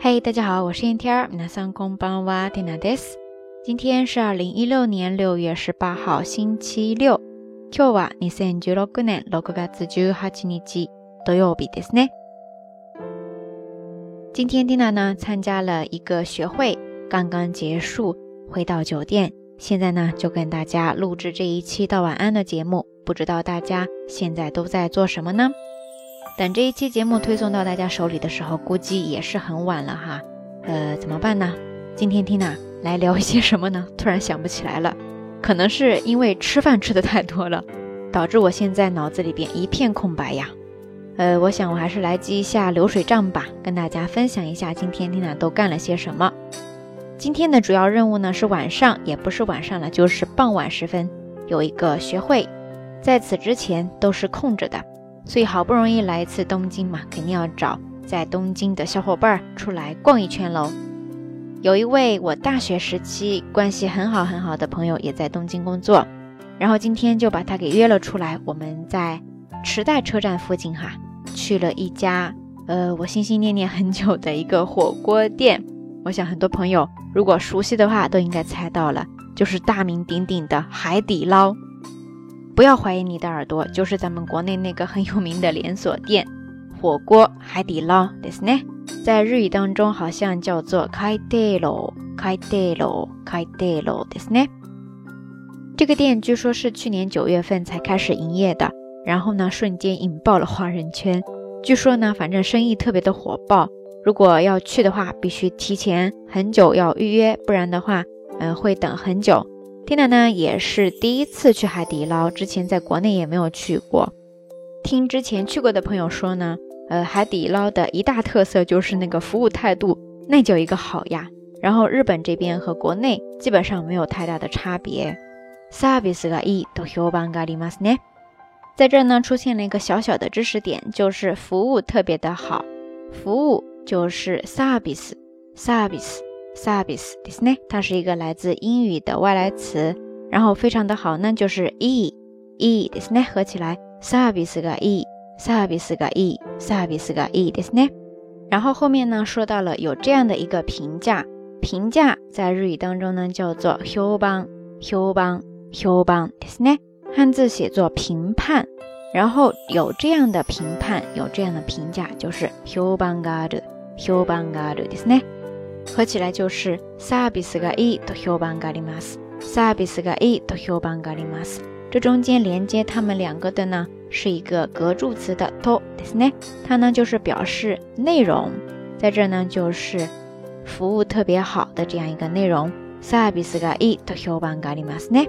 嘿，大家好，我是燕天儿。皆さんこんばんは、ティナです。今天是二零一六年六月十八号，星期六。今日は二千十六年六月十八日土曜日ですね。今天 Tina 呢参加了一个学会，刚刚结束，回到酒店，现在呢就跟大家录制这一期到晚安的节目。不知道大家现在都在做什么呢？ 等这一期节目推送到大家手里的时候，估计也是很晚了哈。呃，怎么办呢？今天 Tina 来聊一些什么呢？突然想不起来了，可能是因为吃饭吃的太多了，导致我现在脑子里边一片空白呀。呃，我想我还是来记一下流水账吧，跟大家分享一下今天 Tina 都干了些什么。今天的主要任务呢是晚上，也不是晚上了，就是傍晚时分有一个学会，在此之前都是空着的。所以好不容易来一次东京嘛，肯定要找在东京的小伙伴儿出来逛一圈喽。有一位我大学时期关系很好很好的朋友也在东京工作，然后今天就把他给约了出来。我们在池袋车站附近哈，去了一家呃我心心念念很久的一个火锅店。我想很多朋友如果熟悉的话都应该猜到了，就是大名鼎鼎的海底捞。不要怀疑你的耳朵，就是咱们国内那个很有名的连锁店火锅海底捞，对是呢？在日语当中好像叫做开店喽，开店喽，开店喽，对是呢？这个店据说是去年九月份才开始营业的，然后呢，瞬间引爆了华人圈。据说呢，反正生意特别的火爆，如果要去的话，必须提前很久要预约，不然的话，嗯，会等很久。缇娜呢也是第一次去海底捞，之前在国内也没有去过。听之前去过的朋友说呢，呃，海底捞的一大特色就是那个服务态度，那叫一个好呀。然后日本这边和国内基本上没有太大的差别。service がいいと評判がありますね。在这呢出现了一个小小的知识点，就是服务特别的好，服务就是 service，service。service ですね，它是一个来自英语的外来词，然后非常的好呢，就是 e e ですね，合起来 service が e service が e service が e ですね。然后后面呢说到了有这样的一个评价，评价在日语当中呢叫做評判評判評判ですね，汉字写作评判，然后有这样的评判，有这样的评价，就是評判がある評判があるですね。 合起来就是サービスがいいと評判があります。サービスがいいと評判があります。这中间连接它们两个的呢，是一个格助词的とですね。它呢就是表示内容，在这呢就是服务特别好的这样一个内容。サービスがいいと評判がありますね。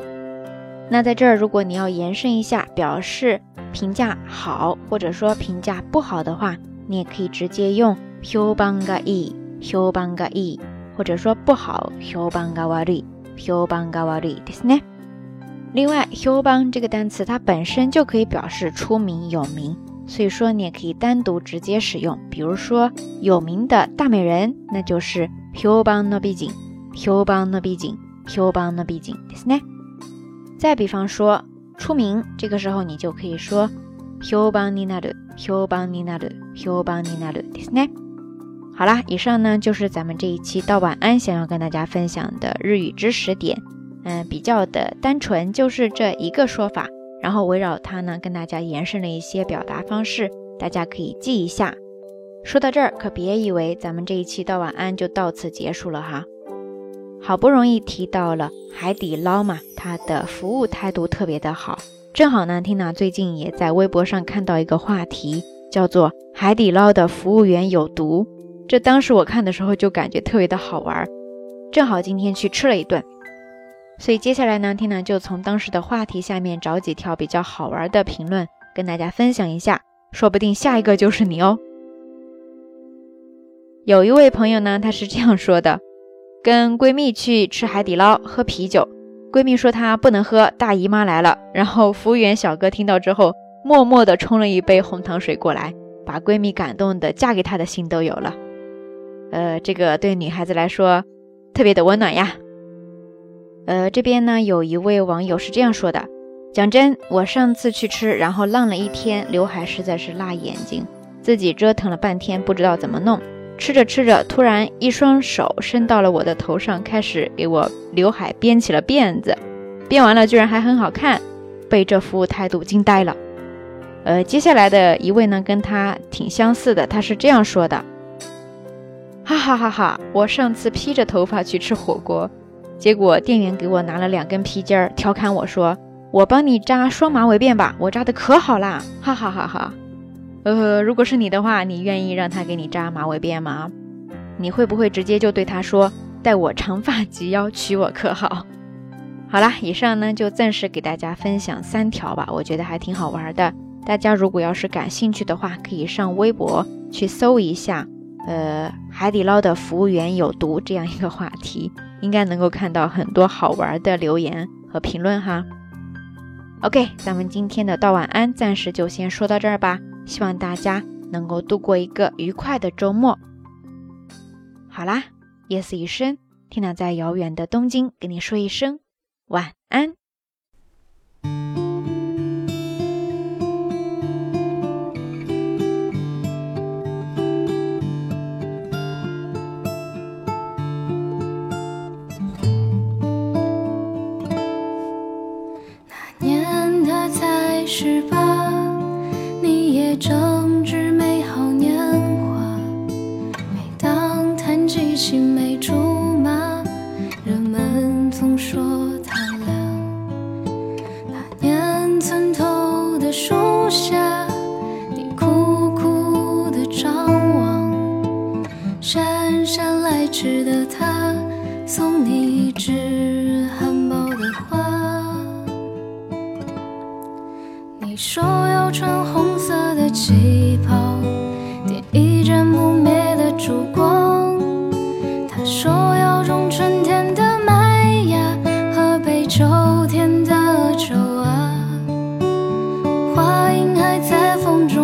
那在这儿，如果你要延伸一下，表示评价好或者说评价不好的话，你也可以直接用評判がいい。 評判がいい，或者说不好，評判が悪い，評判が悪いですね。另外，評判这个单词它本身就可以表示出名有名，所以说你也可以单独直接使用。比如说有名的大美人，那就是評判の美人，評判の美人，評判の美人ですね。再比方说出名，这个时候你就可以说評判になる，評判になる，評判になるですね。 好啦，以上呢就是咱们这一期到晚安想要跟大家分享的日语知识点，嗯，比较的单纯，就是这一个说法，然后围绕它呢跟大家延伸了一些表达方式，大家可以记一下。说到这儿，可别以为咱们这一期到晚安就到此结束了哈，好不容易提到了海底捞嘛，它的服务态度特别的好，正好呢听娜最近也在微博上看到一个话题，叫做海底捞的服务员有毒。这当时我看的时候就感觉特别的好玩，正好今天去吃了一顿，所以接下来呢，听呢就从当时的话题下面找几条比较好玩的评论跟大家分享一下，说不定下一个就是你哦。有一位朋友呢，他是这样说的：跟闺蜜去吃海底捞喝啤酒，闺蜜说她不能喝，大姨妈来了。然后服务员小哥听到之后，默默地冲了一杯红糖水过来，把闺蜜感动的嫁给他的心都有了。呃，这个对女孩子来说特别的温暖呀。呃，这边呢有一位网友是这样说的：讲真，我上次去吃，然后浪了一天，刘海实在是辣眼睛，自己折腾了半天，不知道怎么弄，吃着吃着，突然一双手伸到了我的头上，开始给我刘海编起了辫子，编完了居然还很好看，被这服务态度惊呆了。呃，接下来的一位呢，跟他挺相似的，他是这样说的：哈哈哈哈！我上次披着头发去吃火锅，结果店员给我拿了两根皮筋儿，调侃我说：“我帮你扎双马尾辫吧，我扎的可好啦！”哈哈哈哈。呃，如果是你的话，你愿意让他给你扎马尾辫吗？你会不会直接就对他说：“待我长发及腰，娶我可好？”好啦，以上呢就暂时给大家分享三条吧，我觉得还挺好玩的。大家如果要是感兴趣的话，可以上微博去搜一下，呃，海底捞的服务员有毒这样一个话题，应该能够看到很多好玩的留言和评论哈。OK，咱们今天的道晚安暂时就先说到这儿吧，希望大家能够度过一个愉快的周末。好啦，夜色已深，天亮在遥远的东京跟你说一声晚安。人总说他俩那年村头的树下你苦苦地张望姗姗来迟的他送你一枝含苞的花。你说要穿红色的旗袍点一盏不灭的烛光。爱在风中